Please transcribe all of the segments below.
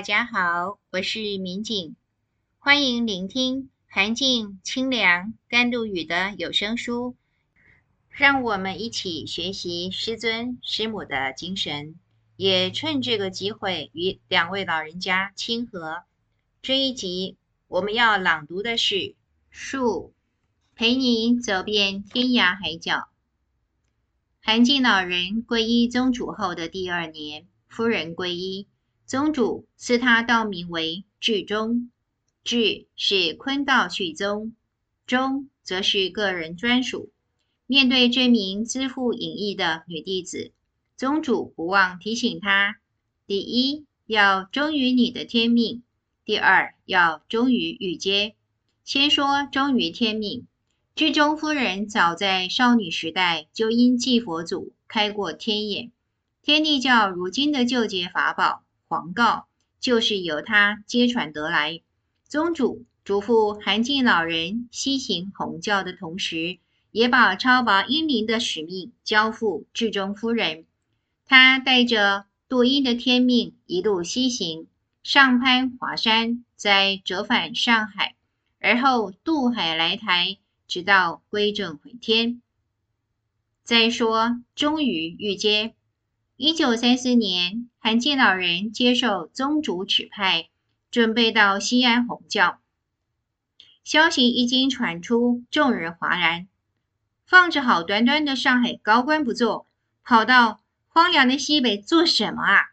大家好，我是民警，欢迎聆听涵静、清凉、甘露雨的有声书，让我们一起学习师尊师母的精神，也趁这个机会与两位老人家亲和。这一集我们要朗读的是《树陪你走遍天涯海角》。韩静老人皈依宗主后的第二年，夫人皈依，宗主赐他道名为至忠。至是坤道续宗，忠则是个人专属。面对这名自负隐逸的女弟子，宗主不忘提醒她：第一，要忠于你的天命；第二，要忠于玉阶。先说忠于天命。至忠夫人早在少女时代就因祭佛祖开过天眼，天地教如今的救劫法宝黄告就是由他接传得来。宗主嘱咐韩静老人西行弘教的同时，也把超拔英灵的使命交付至忠夫人。她带着度英的天命一路西行，上攀华山，再折返上海，而后渡海来台。直到归正回天。再说，终于遇见。一九三四年，涵静老人接受宗主指派，准备到西安弘教。消息一经传出，众人哗然。放着好端端的上海高官不做，跑到荒凉的西北做什么啊？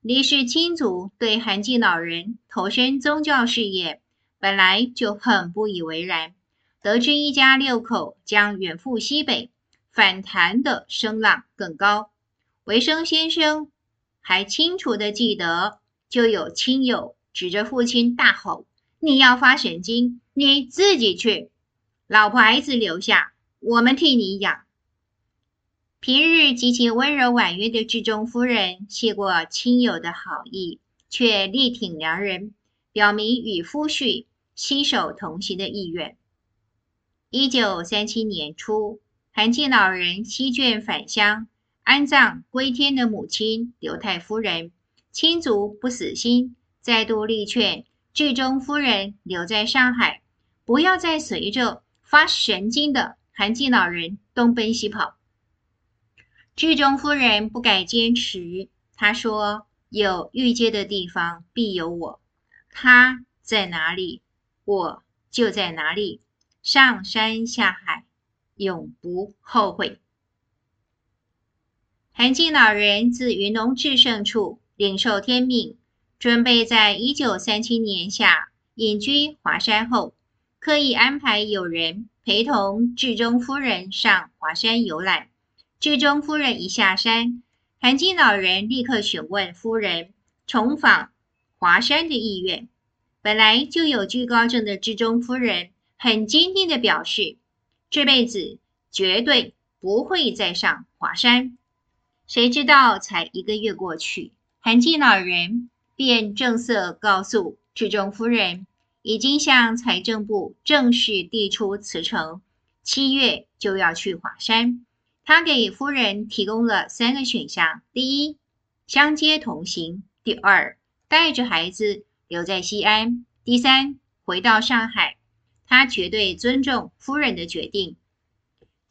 李氏亲族对韩进老人投身宗教事业，本来就很不以为然。得知一家六口将远赴西北，反弹的声浪更高。维生先生还清楚地记得，就有亲友指着父亲大吼：“你要发神经，你自己去，老婆孩子留下，我们替你养。”平日极其温柔婉约的志忠夫人，谢过亲友的好意，却力挺良人，表明与夫婿携手同行的意愿。一九三七年初，韩静老人携眷返乡，安葬归天的母亲刘太夫人。亲族不死心，再度力劝智忠夫人留在上海，不要再随着发神经的韩进老人东奔西跑。智忠夫人不改坚持，她说：“有玉阶的地方必有我，他在哪里，我就在哪里。”上山下海，永不后悔。韩静老人自云龙至圣处领受天命，准备在一九三七年夏隐居华山后，刻意安排友人陪同智忠夫人上华山游览。智忠夫人一下山，韩静老人立刻询问夫人重访华山的意愿。本来就有惧高症的智忠夫人。很坚定地表示，这辈子绝对不会再上华山。谁知道才一个月过去，涵静老人便正色告诉智忠夫人，已经向财政部正式递出辞呈，七月就要去华山。他给夫人提供了三个选项：第一，相接同行；第二，带着孩子留在西安；第三，回到上海。他绝对尊重夫人的决定。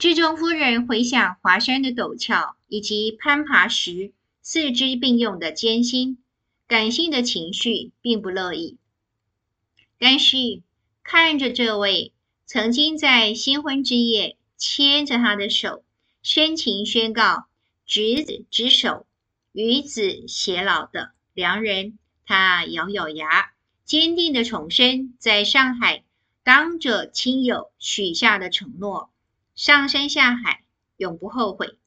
智忠夫人回想华山的陡峭以及攀爬时四肢并用的艰辛，感性的情绪并不乐意。但是看着这位曾经在新婚之夜牵着他的手，深情宣告执子之手，与子偕老的良人，他咬咬牙，坚定地重申在上海。当着亲友许下的承诺，上山下海，永不后悔。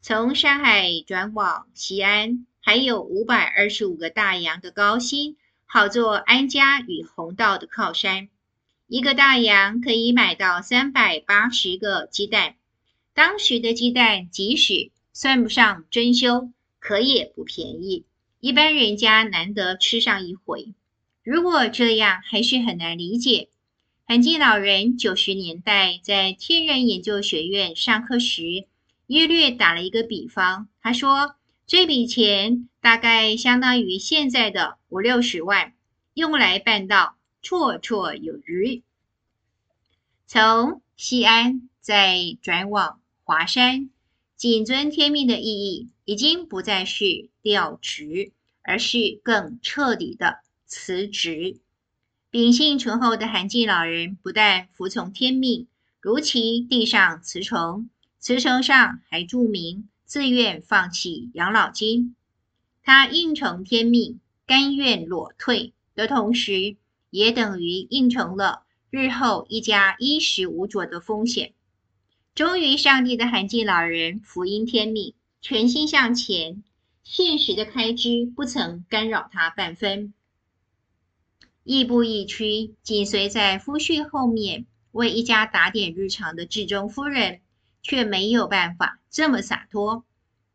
从上海转往西安，还有五百二十五个大洋的高薪，好做安家与弘道的靠山。一个大洋可以买到三百八十个鸡蛋，当时的鸡蛋即使算不上珍馐，可也不便宜，一般人家难得吃上一回。如果这样还是很难理解，涵静老人九十年代在天人研究学院上课时，约略打了一个比方。他说：“这笔钱大概相当于现在的五六十万，用来办到绰绰有余。从西安再转往华山，谨遵天命的意义，已经不再是调职，而是更彻底的辞职。秉性醇厚的韩进老人不但服从天命，如期递上辞呈，辞呈上还注明。自愿放弃养老金，他应承天命，甘愿裸退的同时，也等于应承了日后一家衣食无着的风险。忠于上帝的韩进老人，福音天命，全心向前，现实的开支不曾干扰他半分。亦步亦趋，紧随在夫婿后面，为一家打点日常的至忠夫人。却没有办法这么洒脱。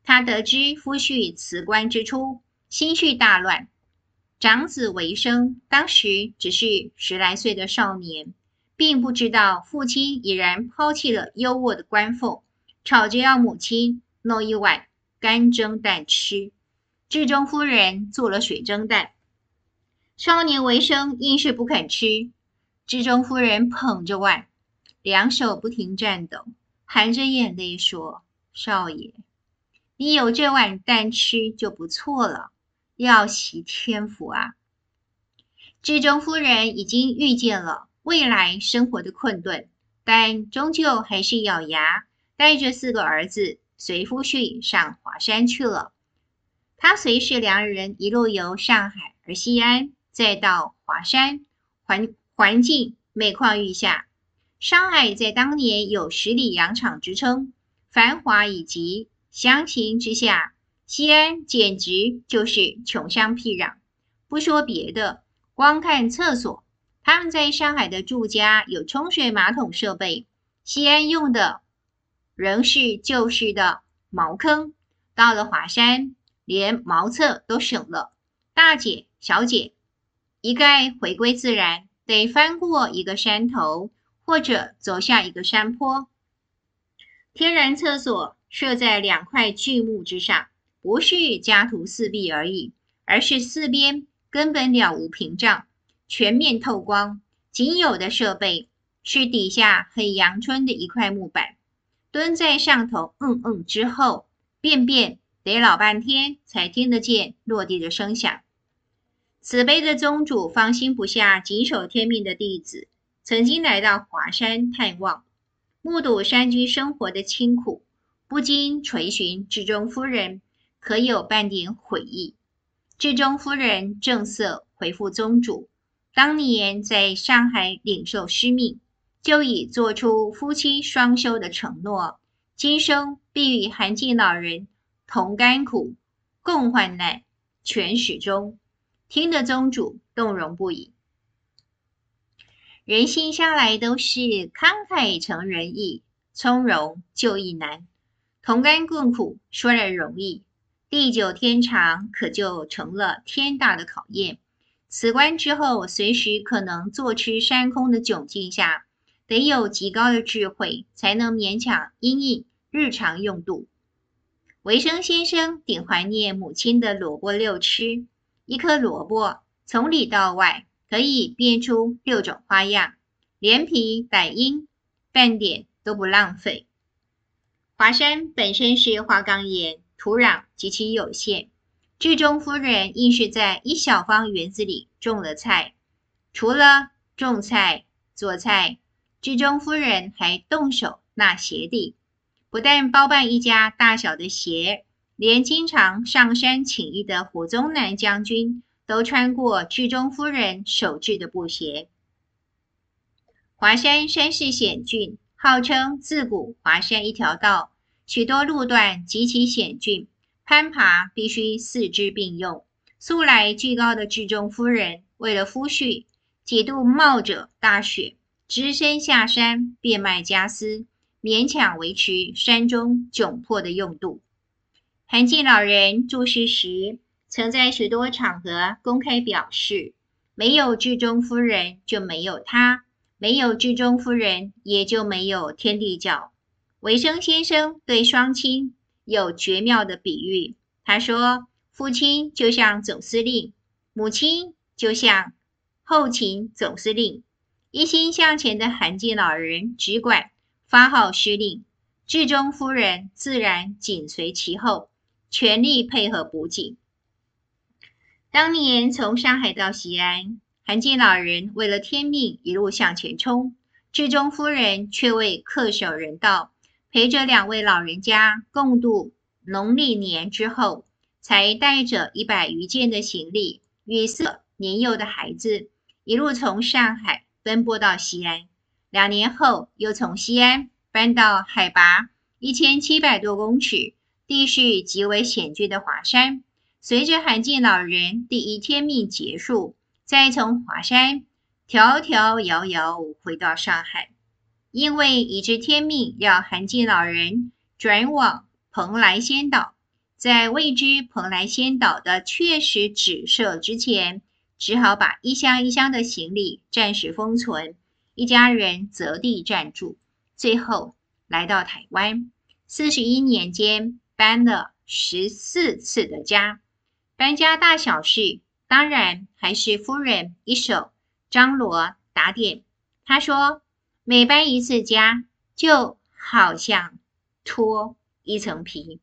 他得知夫婿辞官之初，心绪大乱。长子维生当时只是十来岁的少年，并不知道父亲已然抛弃了优渥的官俸，吵着要母亲弄一碗干蒸蛋吃。至忠夫人做了水蒸蛋，少年为生硬是不肯吃。智忠夫人捧着碗，两手不停颤抖。含着眼泪说：“少爷，你有这碗蛋吃就不错了，要惜天福啊！”智忠夫人已经预见了未来生活的困顿，但终究还是咬牙带着四个儿子随夫婿上华山去了。他随侍两人一路由上海而西安，再到华山，环环境每况愈下。上海在当年有十里洋场之称，繁华以及相形之下，西安简直就是穷乡僻壤。不说别的，光看厕所，他们在上海的住家有冲水马桶设备，西安用的仍是旧式的茅坑。到了华山，连茅厕都省了，大姐小姐一概回归自然，得翻过一个山头。或者走下一个山坡，天然厕所设在两块巨木之上，不是家徒四壁而已，而是四边根本了无屏障，全面透光。仅有的设备是底下很阳春的一块木板，蹲在上头，嗯嗯之后，便便得老半天才听得见落地的声响。慈悲的宗主放心不下谨守天命的弟子。曾经来到华山探望，目睹山居生活的清苦，不禁垂询智忠夫人，可有半点悔意？智忠夫人正色回复宗主：当年在上海领受师命，就已做出夫妻双修的承诺，今生必与韩进老人同甘苦，共患难，全始终。听得宗主动容不已。人心向来都是慷慨成仁义，从容就义难。同甘共苦说来容易，地久天长可就成了天大的考验。辞官之后，随时可能坐吃山空的窘境下，得有极高的智慧，才能勉强因应日常用度。维生先生顶怀念母亲的萝卜六吃，一颗萝卜从里到外。可以变出六种花样，连皮带缨，半点都不浪费。华山本身是花岗岩，土壤极其有限。智忠夫人硬是在一小方园子里种了菜，除了种菜做菜，智忠夫人还动手纳鞋底，不但包办一家大小的鞋，连经常上山请医的胡宗南将军。都穿过剧中夫人手制的布鞋。华山山势险峻，号称自古华山一条道，许多路段极其险峻，攀爬必须四肢并用。素来居高的智忠夫人，为了夫婿，几度冒着大雪，只身下山变卖家私，勉强维持山中窘迫的用度。韩进老人住世时，曾在许多场合公开表示：“没有智忠夫人，就没有他；没有智忠夫人，也就没有天地教。”维生先生对双亲有绝妙的比喻：他说：“父亲就像总司令，母亲就像后勤总司令。一心向前的韩进老人只管发号施令，志忠夫人自然紧随其后，全力配合补给。当年从上海到西安，韩进老人为了天命一路向前冲，志忠夫人却为恪守人道，陪着两位老人家共度。”农历年之后，才带着一百余件的行李与四年幼的孩子，一路从上海奔波到西安。两年后，又从西安搬到海拔一千七百多公尺、地势极为险峻的华山。随着韩进老人第一天命结束，再从华山迢迢遥遥回到上海，因为已知天命要韩进老人转往。蓬莱仙岛，在未知蓬莱仙岛的确实址设之前，只好把一箱一箱的行李暂时封存，一家人择地暂住，最后来到台湾。四十一年间搬了十四次的家，搬家大小事当然还是夫人一手张罗打点。他说，每搬一次家，就好像脱。一层皮，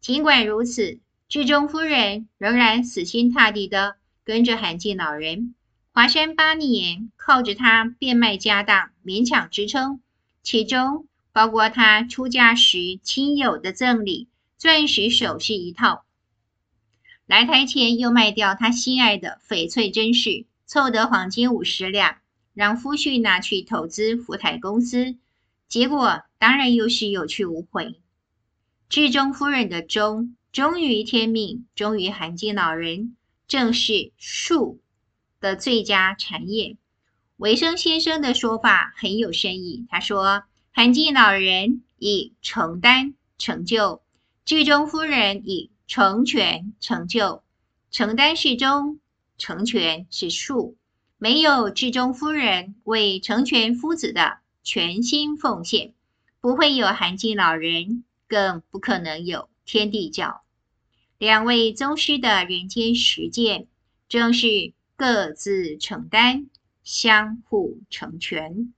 尽管如此，志忠夫人仍然死心塌地地跟着韩进老人。华山八年，靠着他变卖家当，勉强支撑，其中包括他出嫁时亲友的赠礼——钻石首饰一套。来台前又卖掉他心爱的翡翠珍饰，凑得黄金五十两，让夫婿拿去投资福台公司。结果当然又是有去无回。志忠夫人的忠，忠于天命，忠于韩进老人，正是术的最佳产业。维生先生的说法很有深意。他说：“韩进老人以承担成就，志忠夫人以成全成就。承担是终，成全是术。没有志忠夫人为成全夫子的全心奉献，不会有韩进老人。”更不可能有天地教。两位宗师的人间实践，正是各自承担，相互成全。